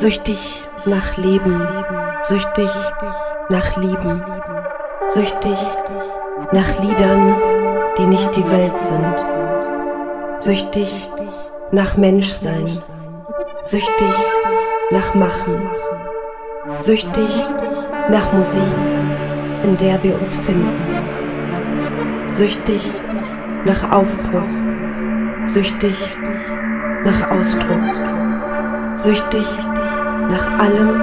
Süchtig nach Leben, süchtig nach Lieben, süchtig nach Liedern, die nicht die Welt sind, süchtig nach Menschsein, süchtig nach Machen, süchtig nach Musik, in der wir uns finden, süchtig nach Aufbruch, süchtig nach Ausdruck, süchtig nach allem,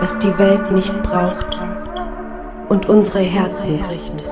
was die Welt nicht braucht und unsere Herzen bricht.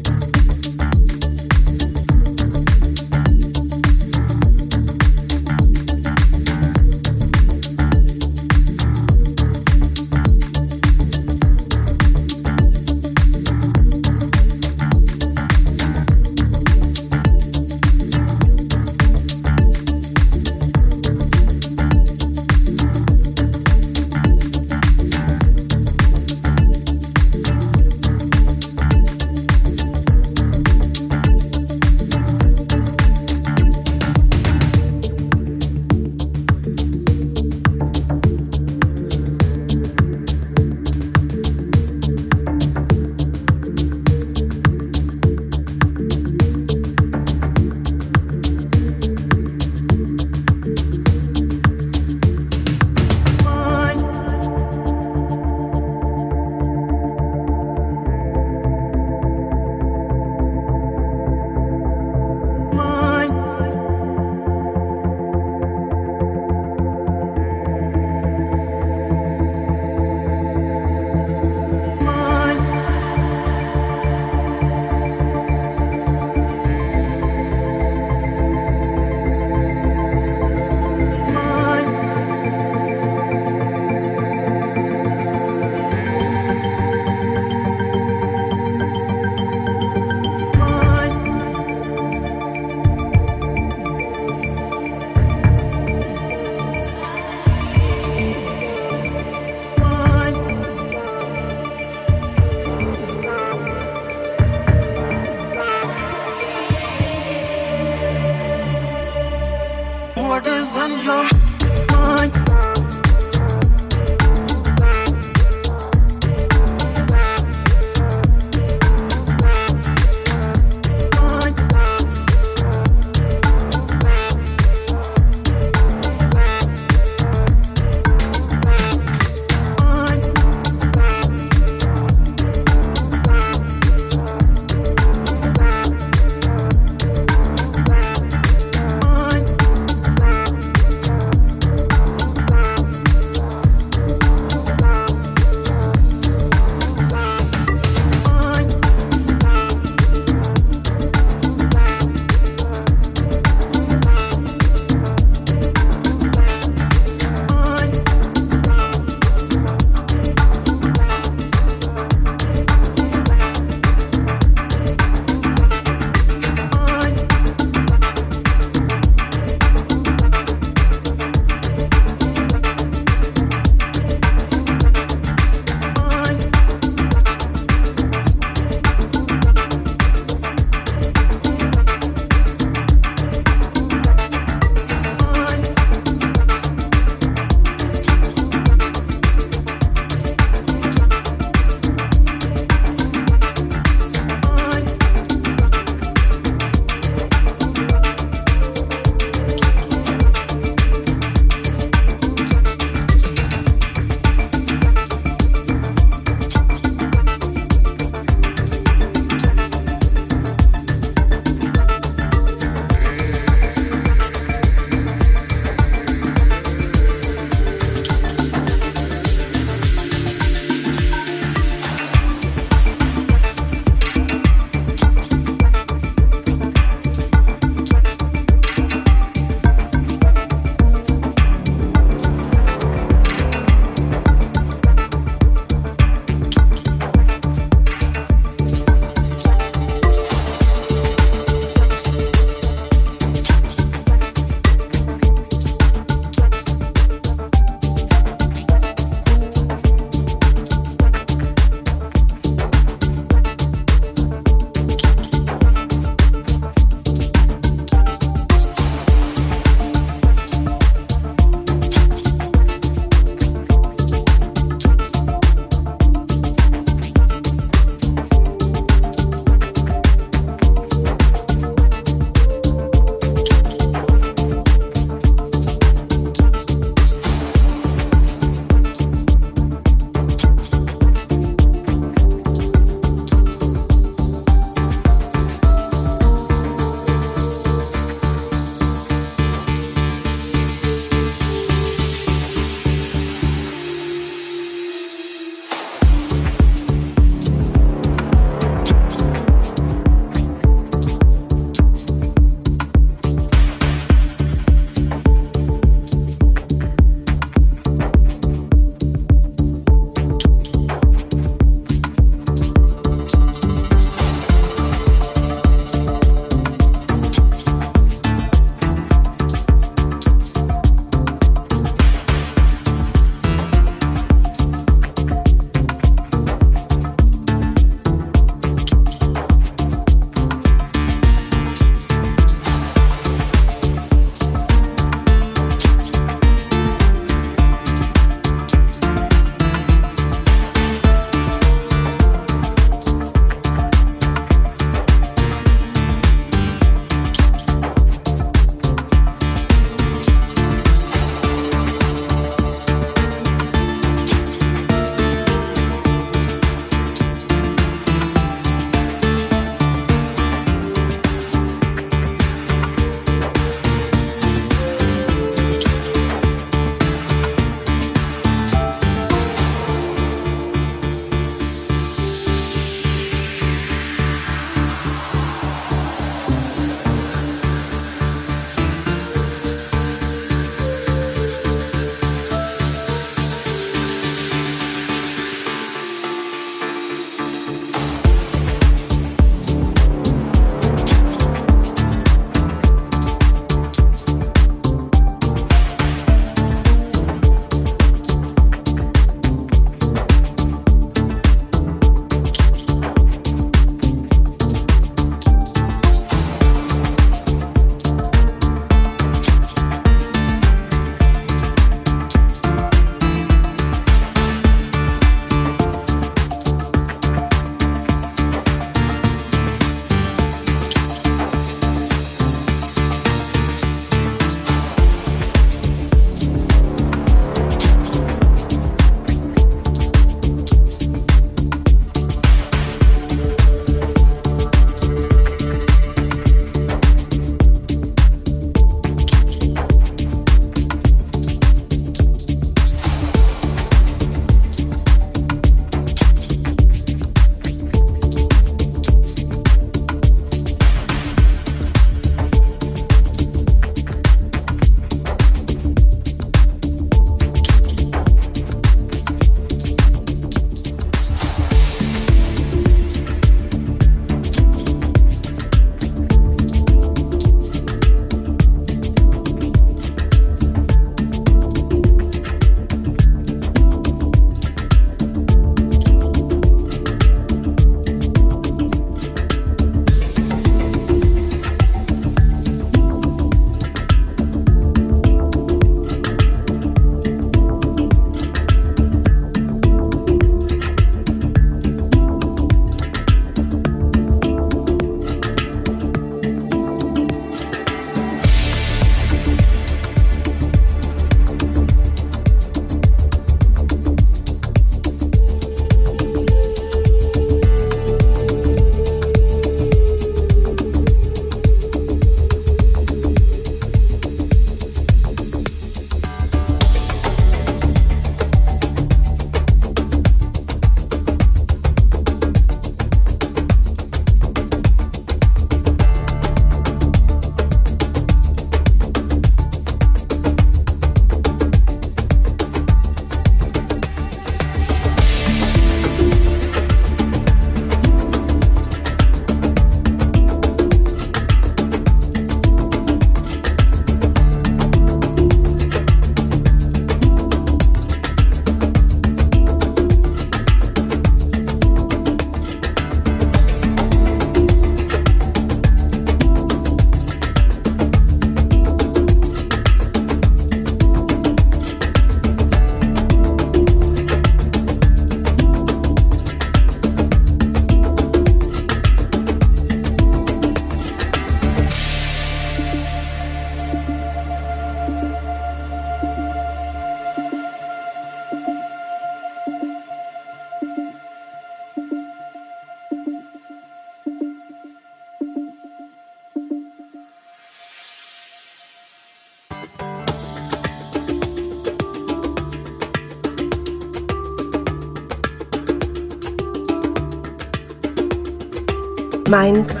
Meins,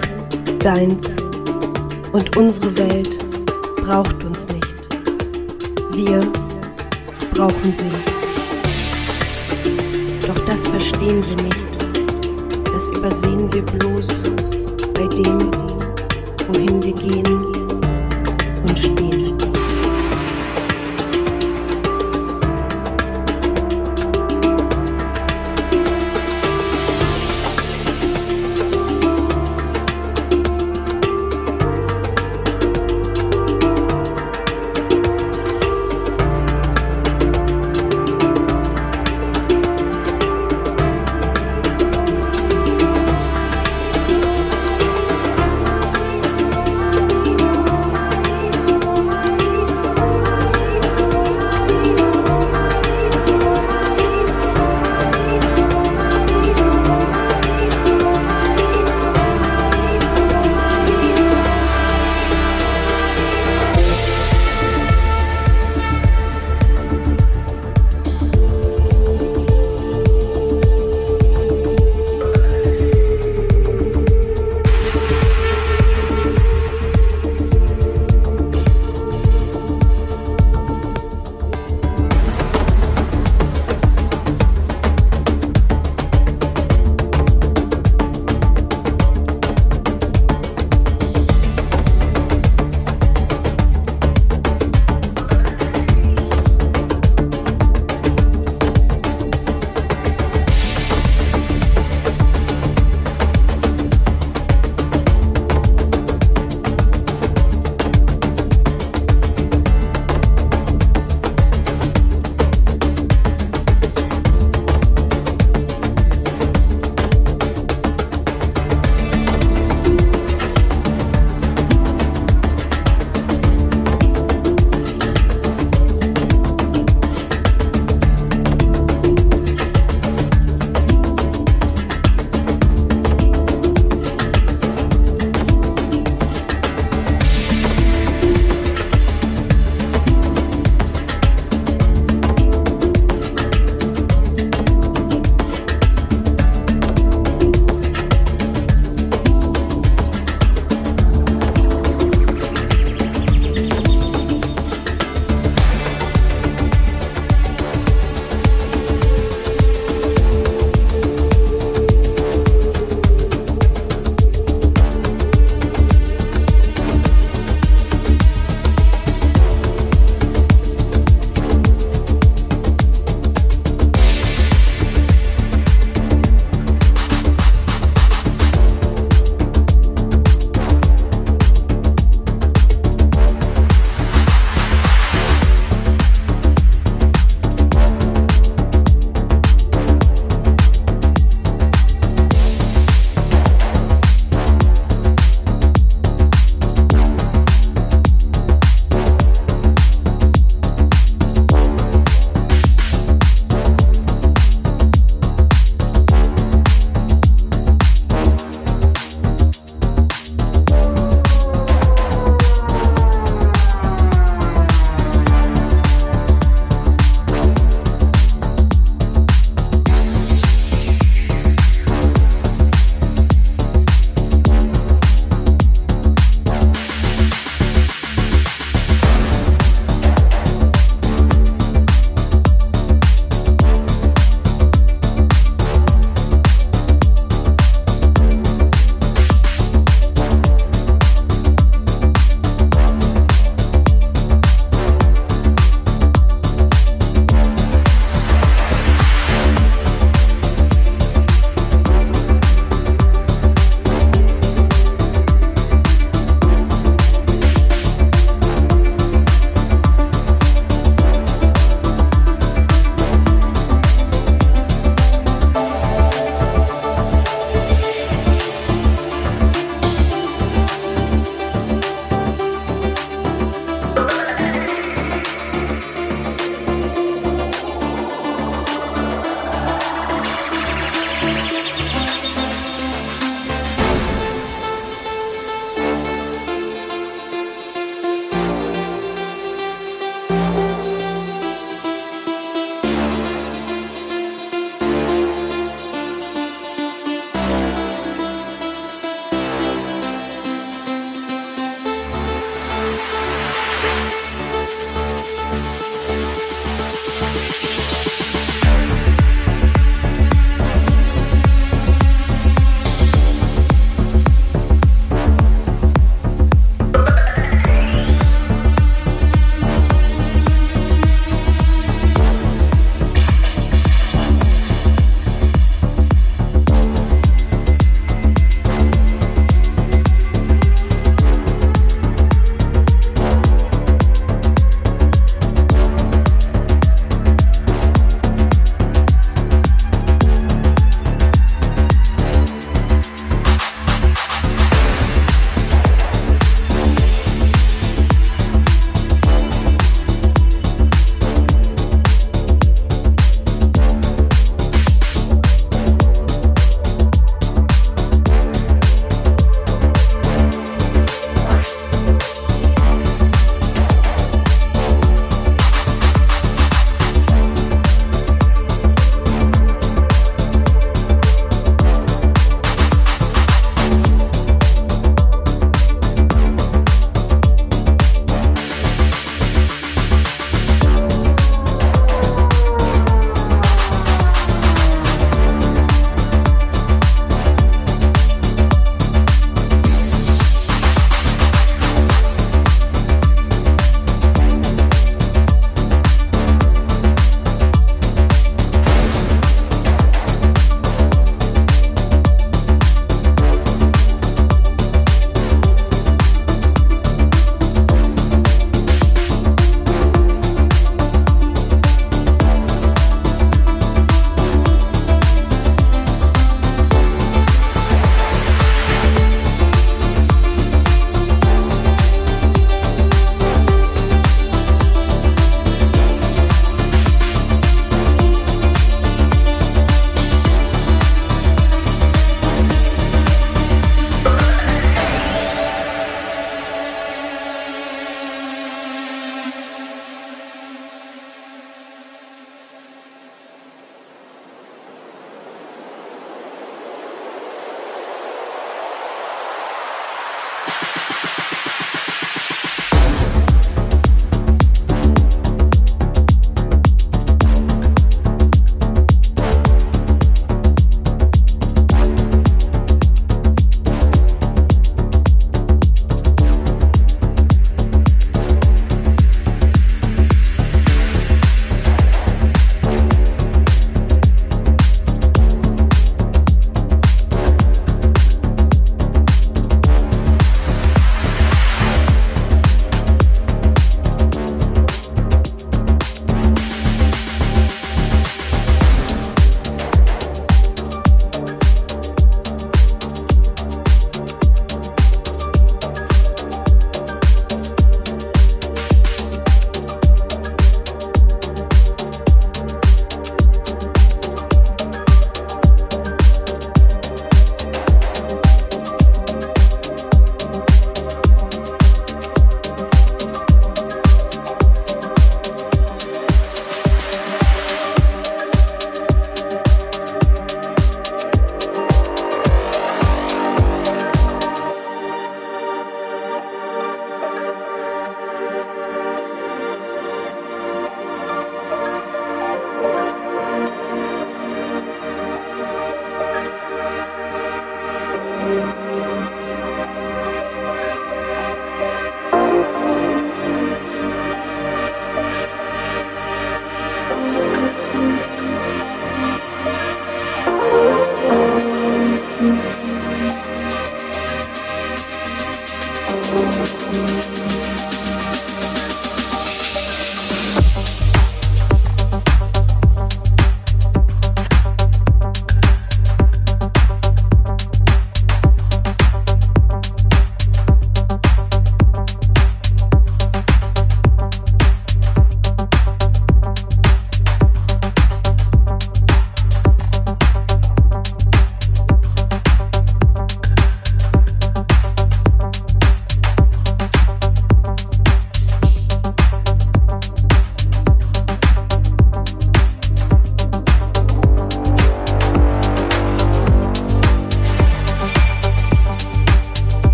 deins und unsere Welt braucht uns nicht. Wir brauchen sie. Doch das verstehen wir nicht. Das übersehen wir bloß bei dem, wohin wir gehen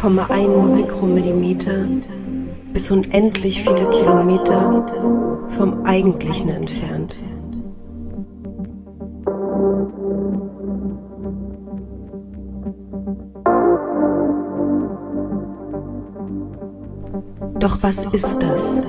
0,1 Mikromillimeter bis unendlich viele Kilometer vom Eigentlichen entfernt. Doch was ist das?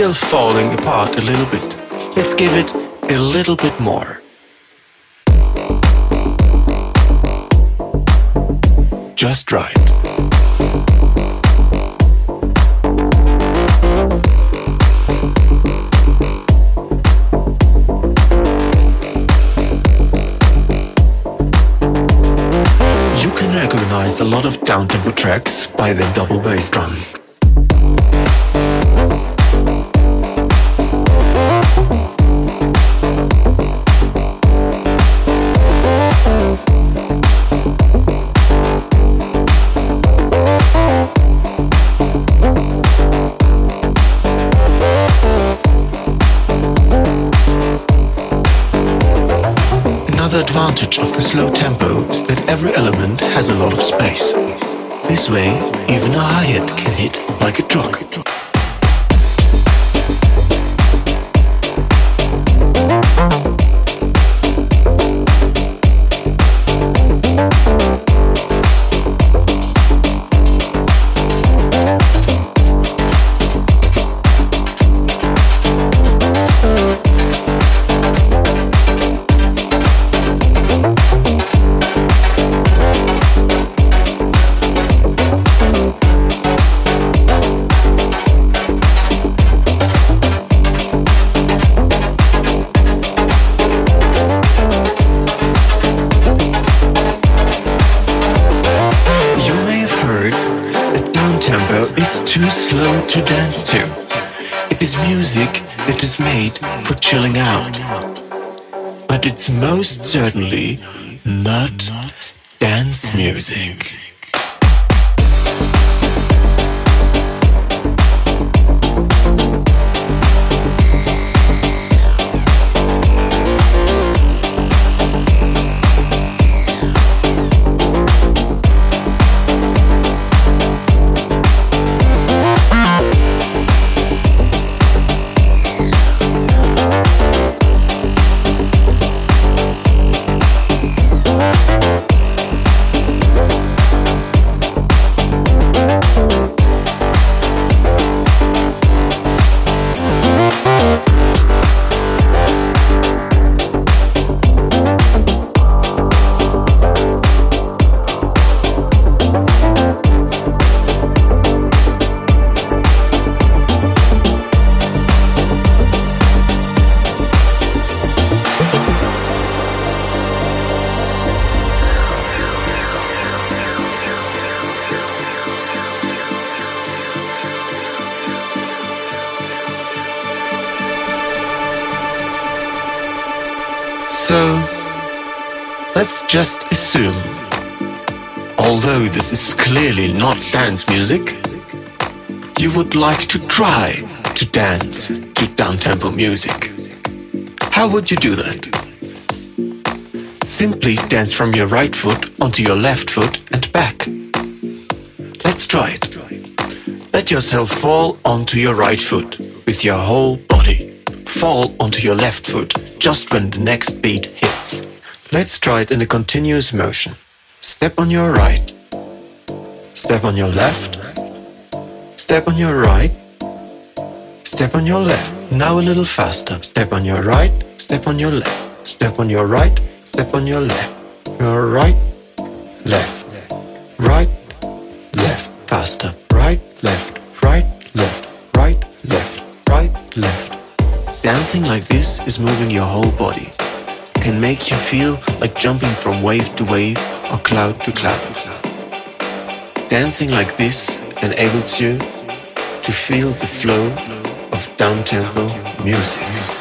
Still falling apart a little bit. Let's give it a little bit more. Just right. You can recognize a lot of downtempo tracks by the double bass drum. Advantage of the slow tempo is that every element has a lot of space. This way, even a hi-hat can hit like a truck. Chilling out. But it's most certainly not dance music. Not dance music, you would like to try to dance to downtempo music. How would you do that? Simply dance from your right foot onto your left foot and back. Let's try it. Let yourself fall onto your right foot with your whole body. Fall onto your left foot just when the next beat hits. Let's try it in a continuous motion. Step on your right. Step on your left. Step on your right. Step on your left. Now a little faster. Step on your right. Step on your left. Step on your right. Step on your left. Your right. Left. Right. Left. Faster. Right. Left. Right. Left. Right. Left. Right. Left. Dancing like this is moving your whole body. Can make you feel like jumping from wave to wave or cloud to cloud. Dancing like this enables you to feel the flow of downtempo music.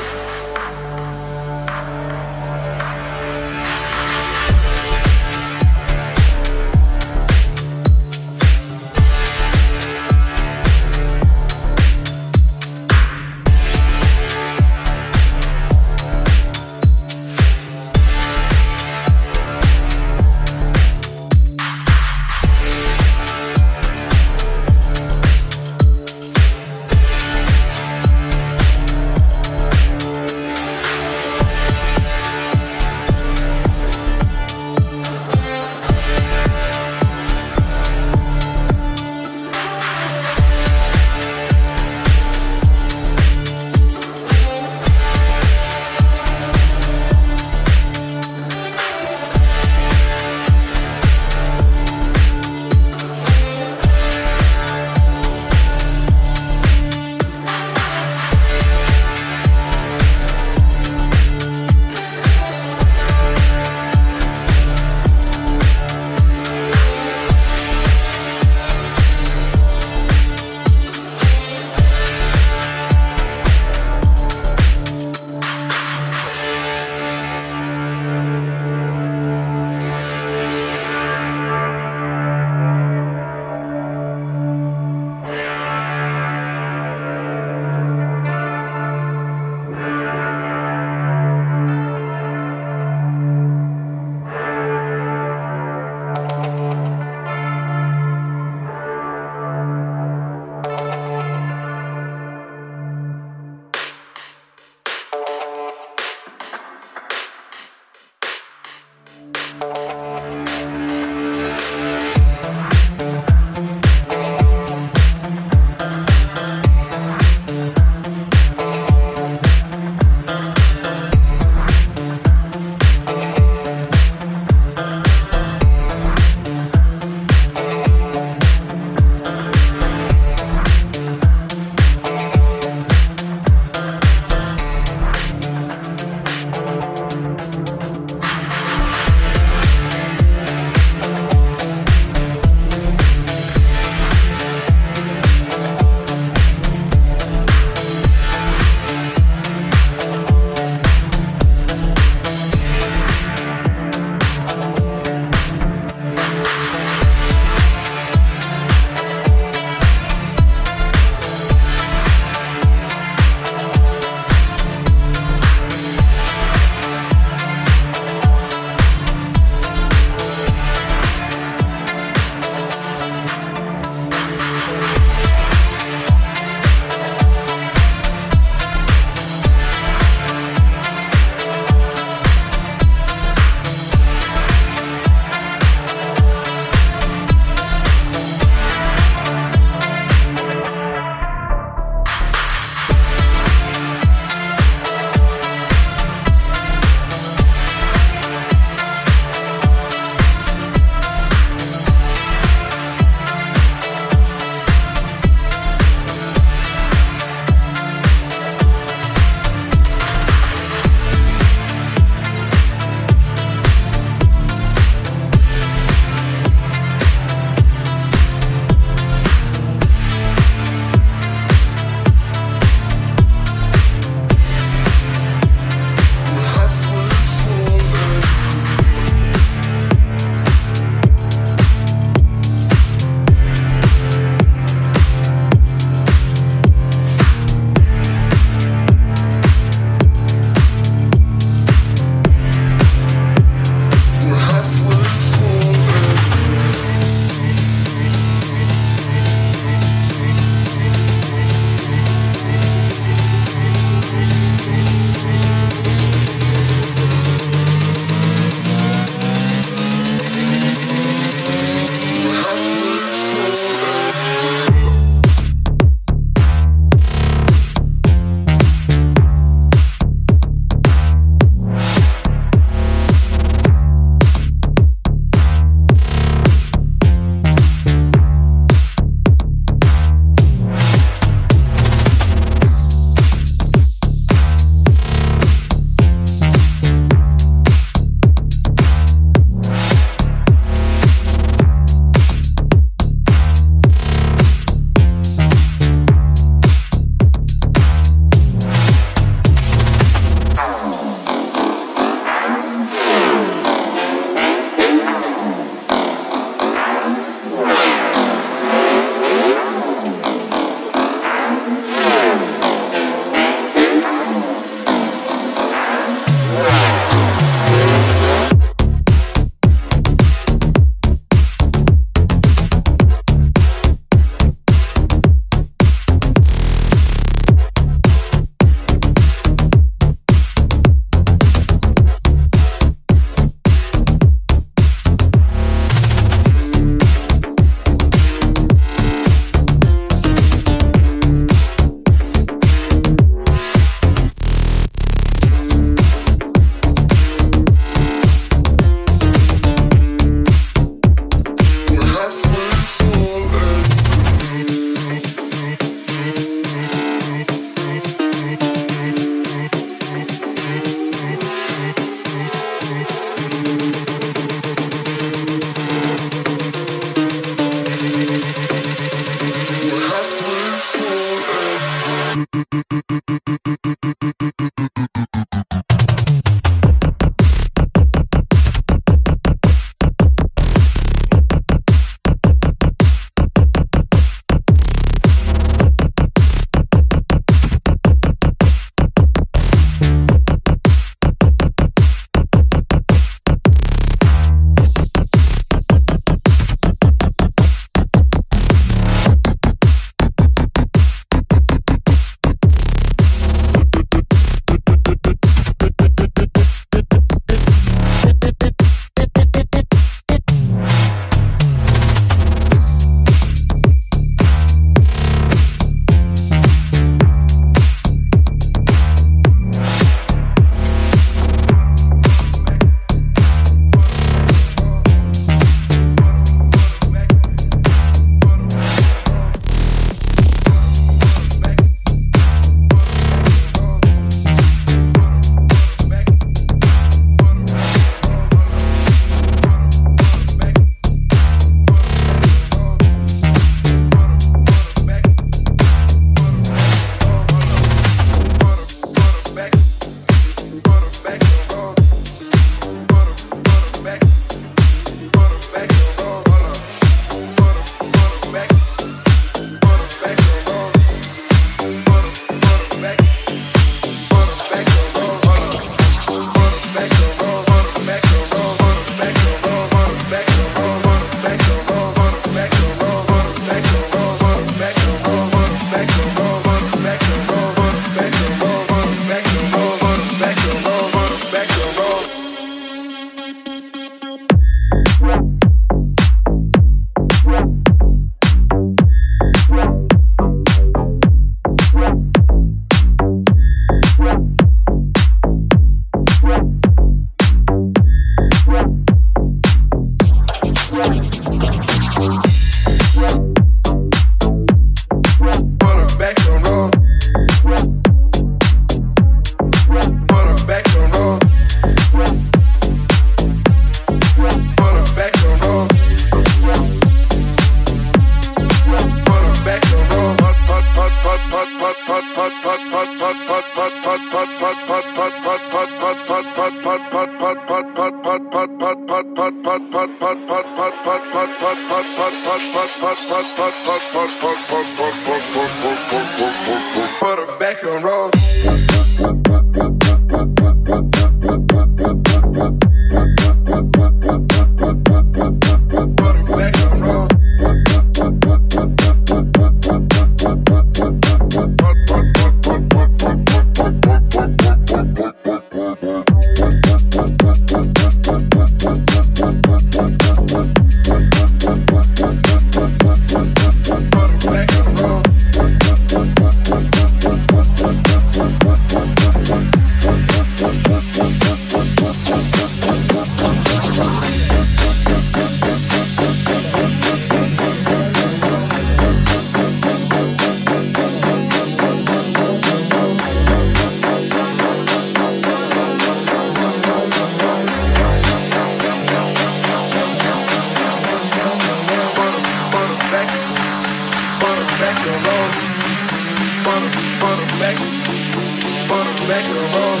back and roll.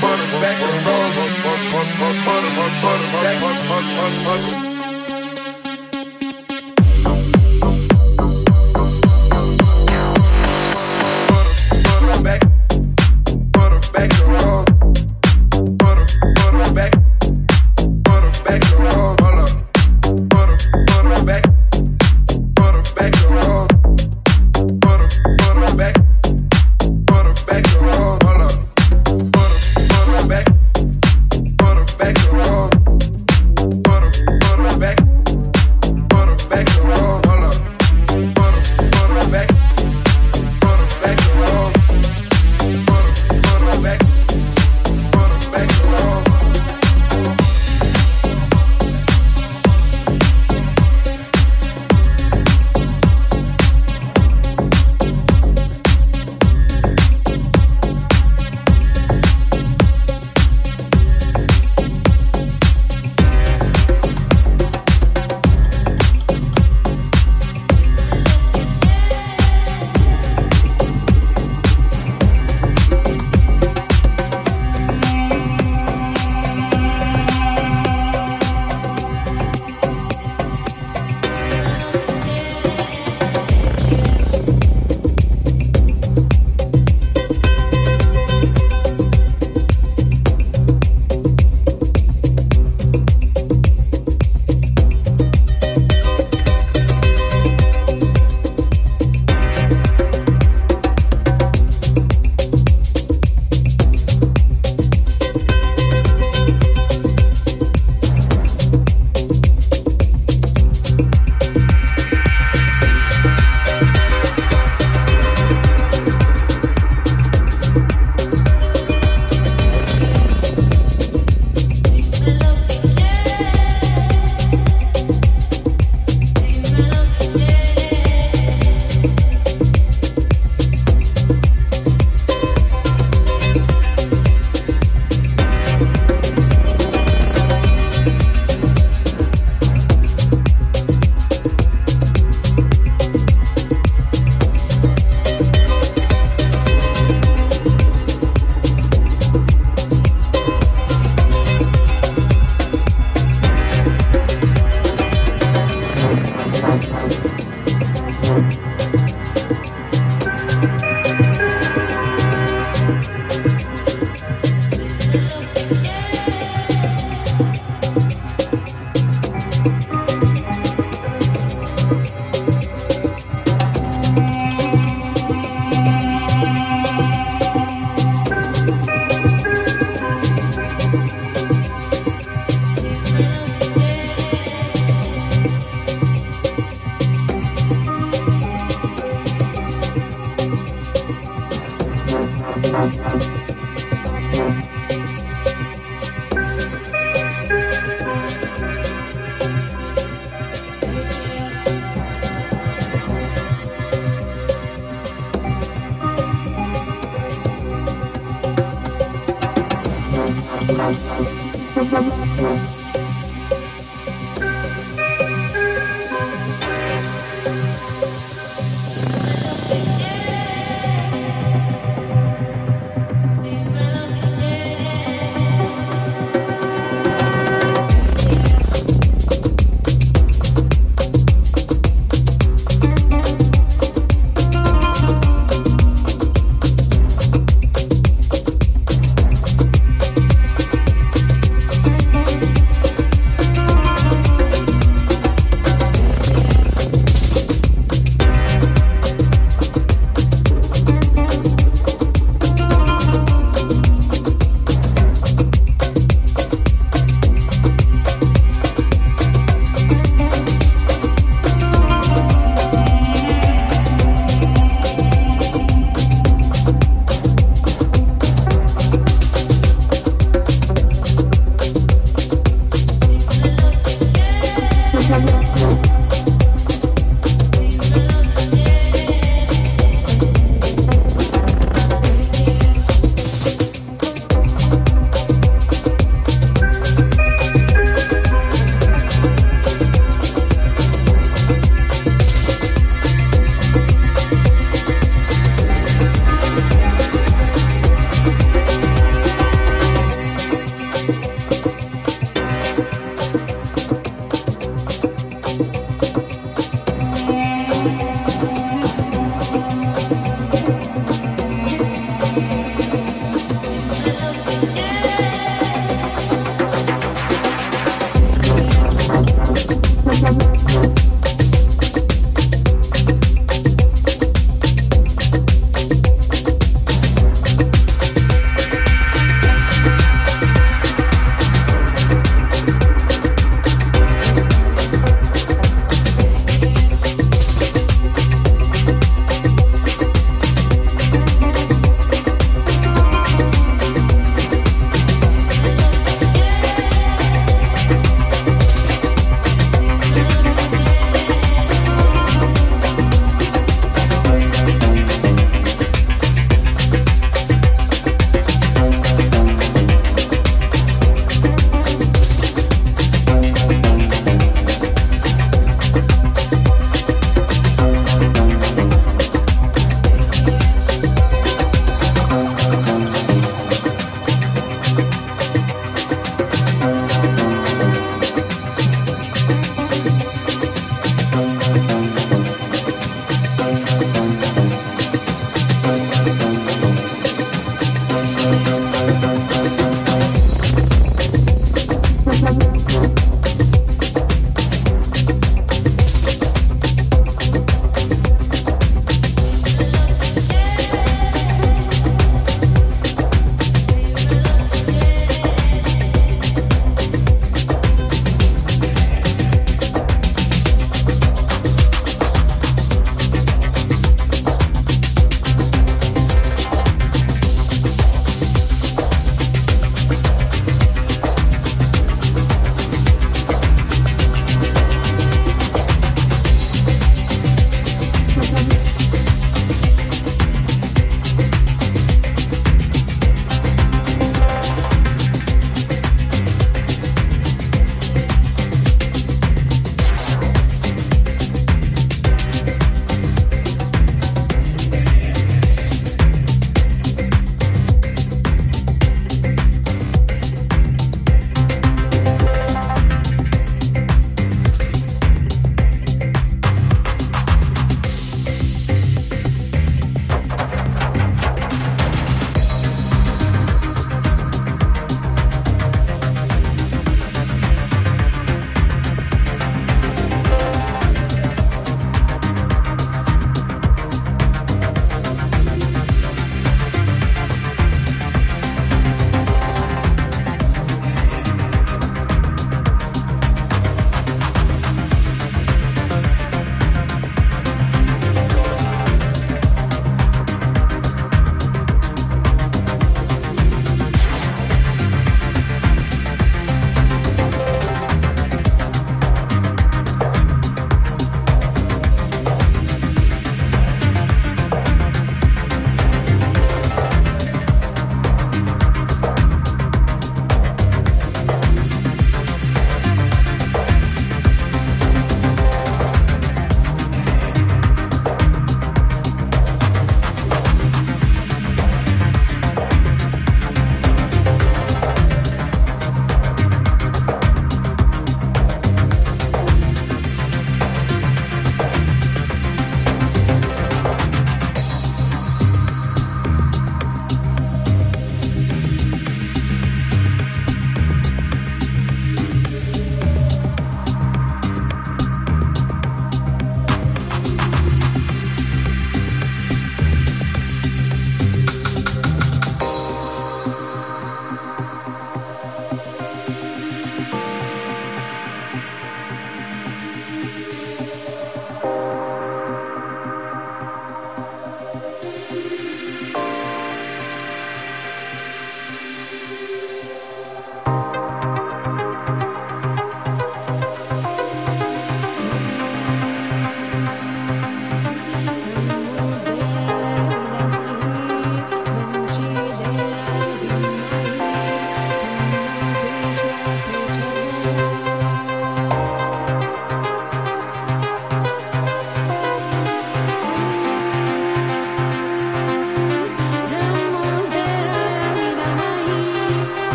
Back, back, back and roll.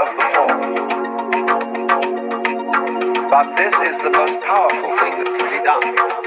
of the. But this is the most powerful thing that can be done.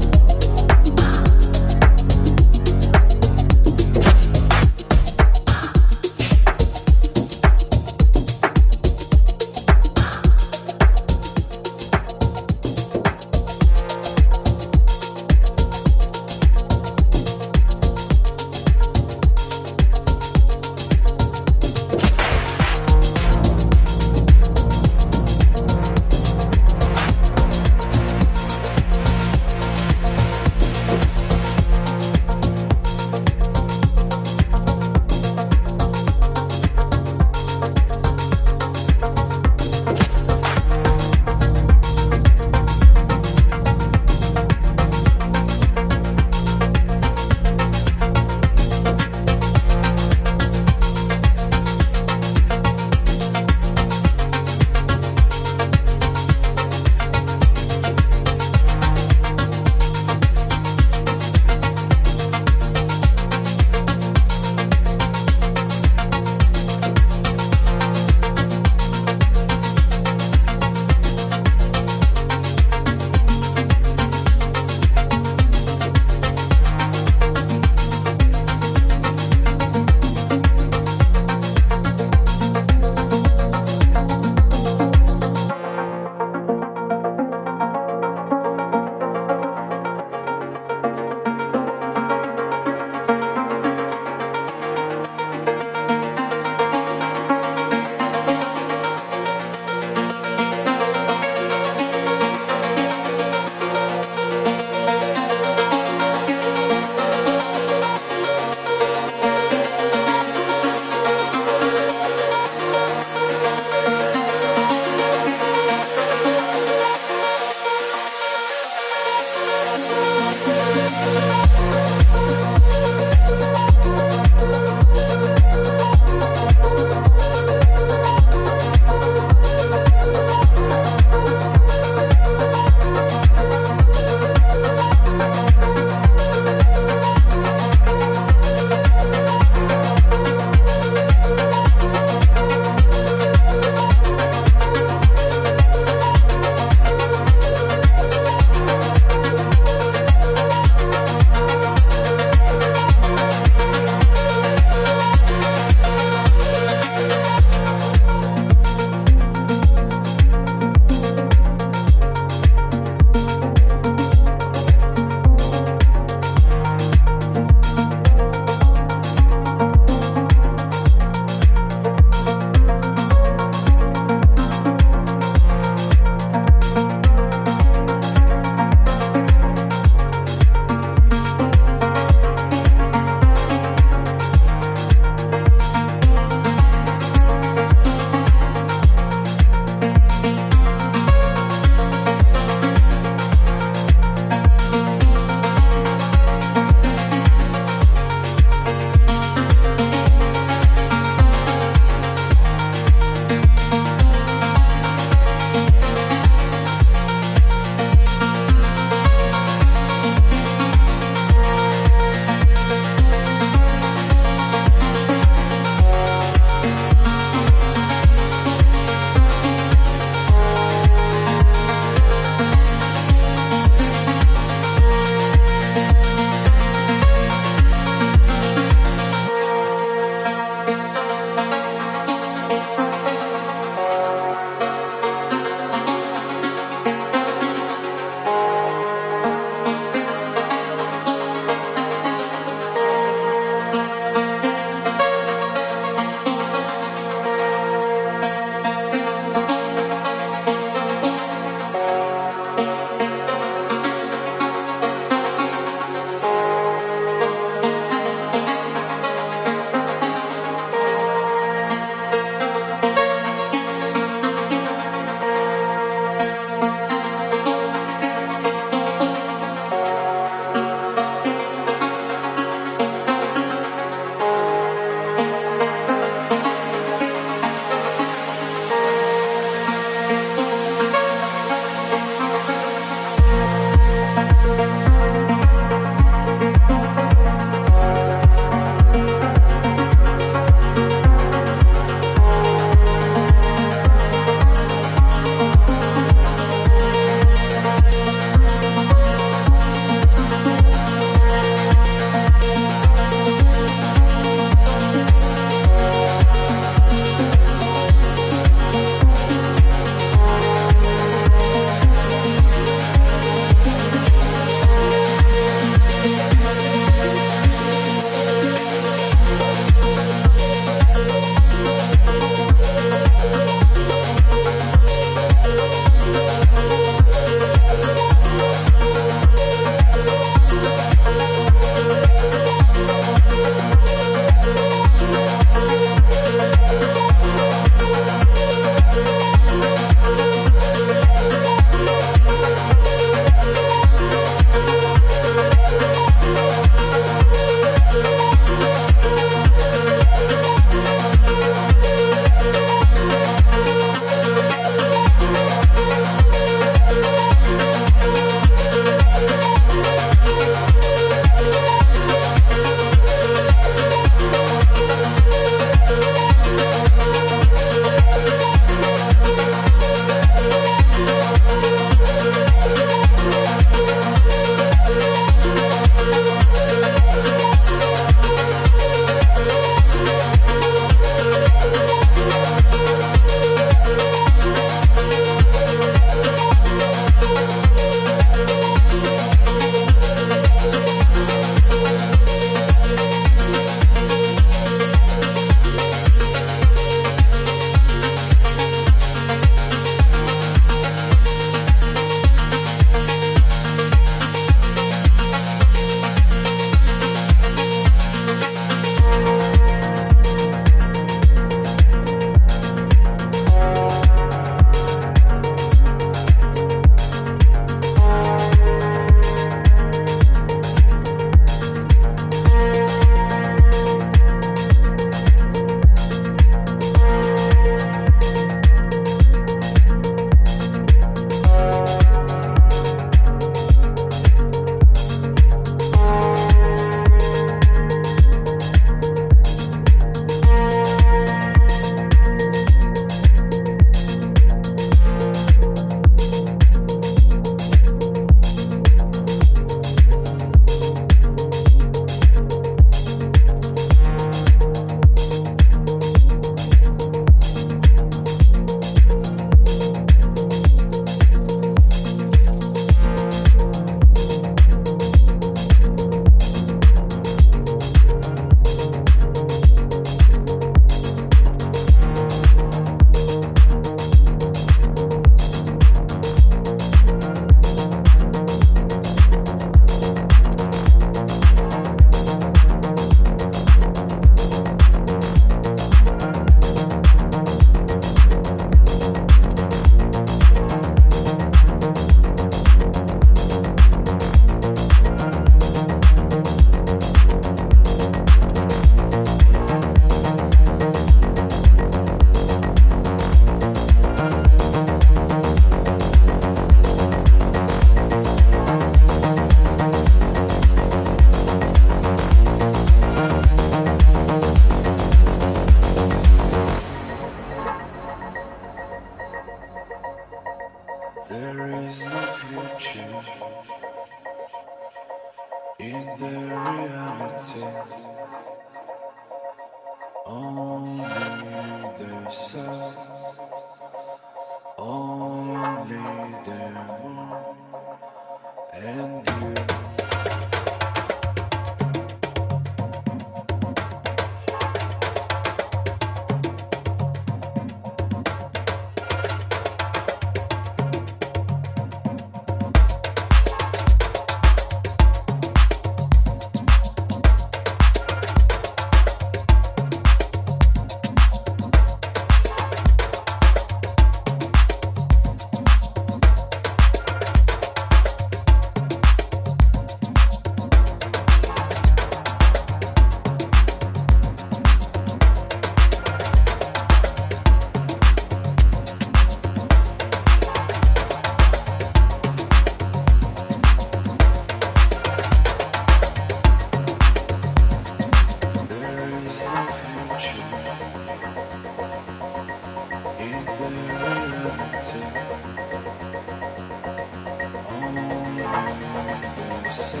so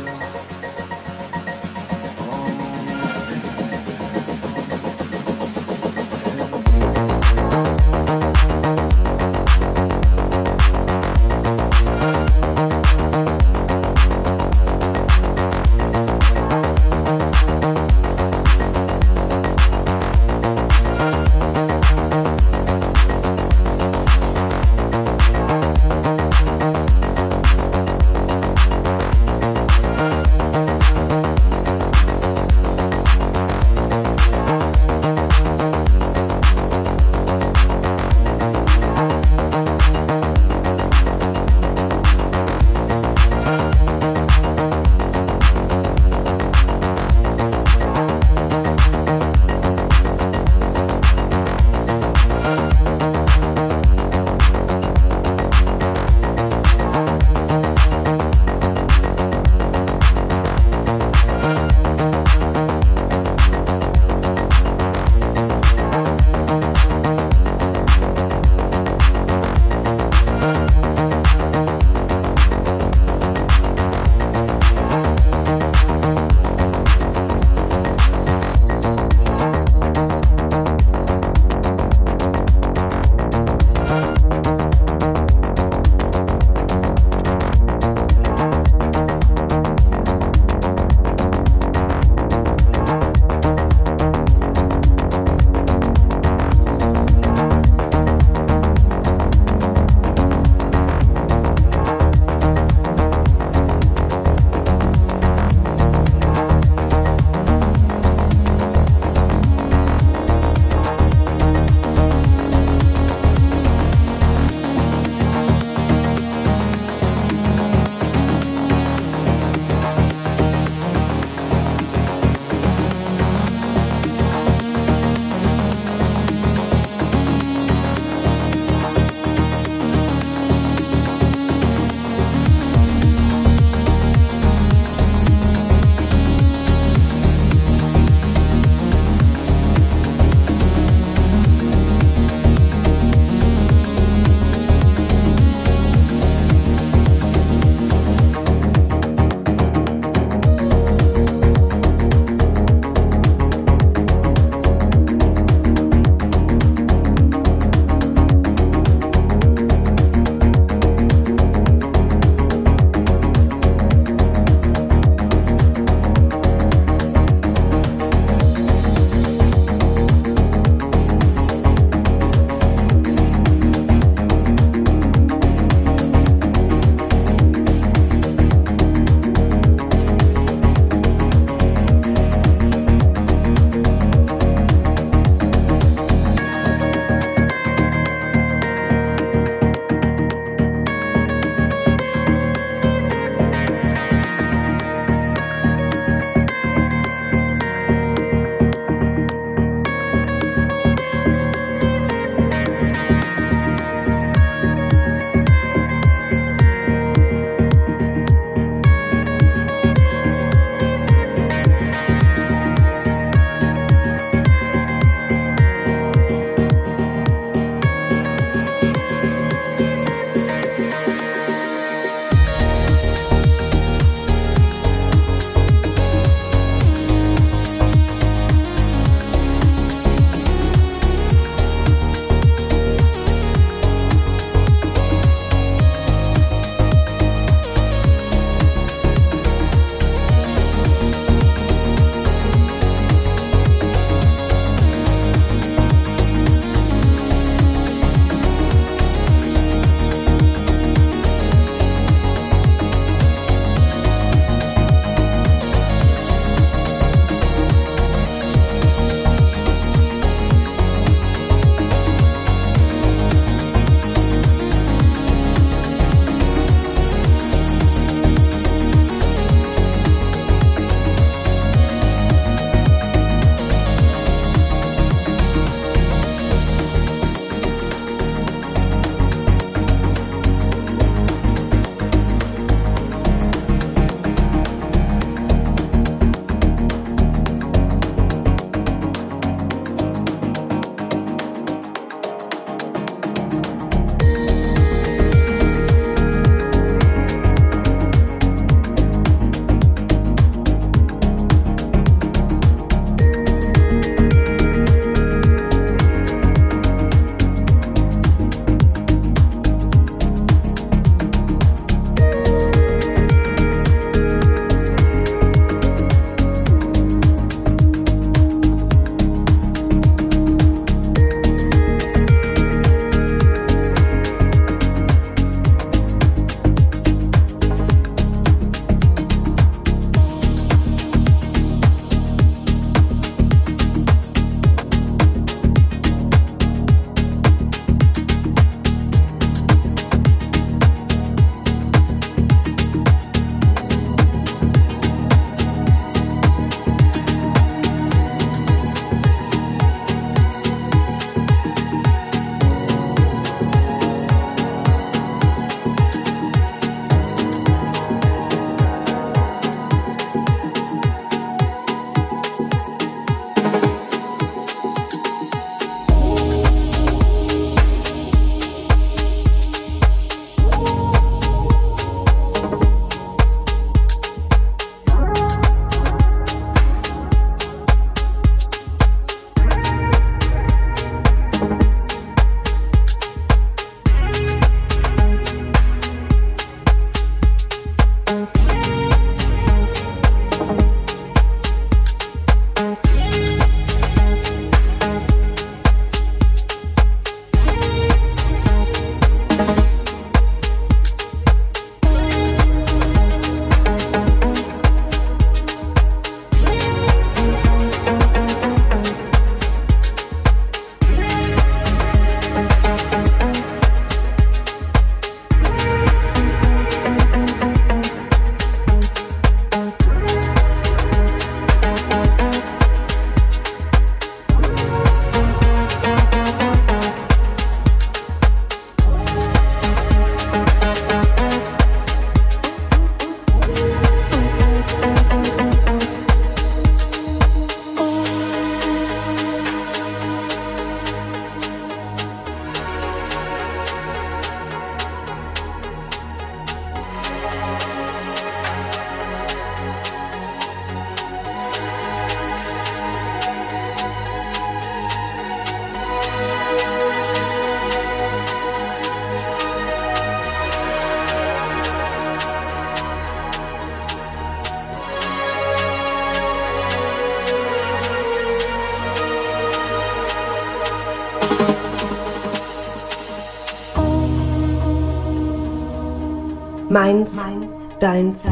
Meins, deins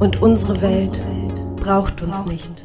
und unsere Welt braucht uns nicht.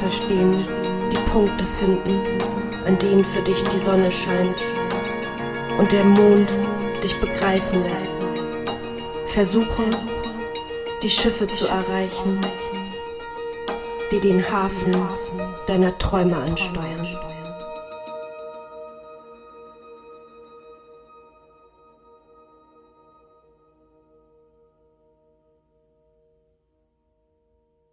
Verstehen, die Punkte finden, an denen für dich die Sonne scheint und der Mond dich begreifen lässt. Versuche, die Schiffe zu erreichen, die den Hafen deiner Träume ansteuern.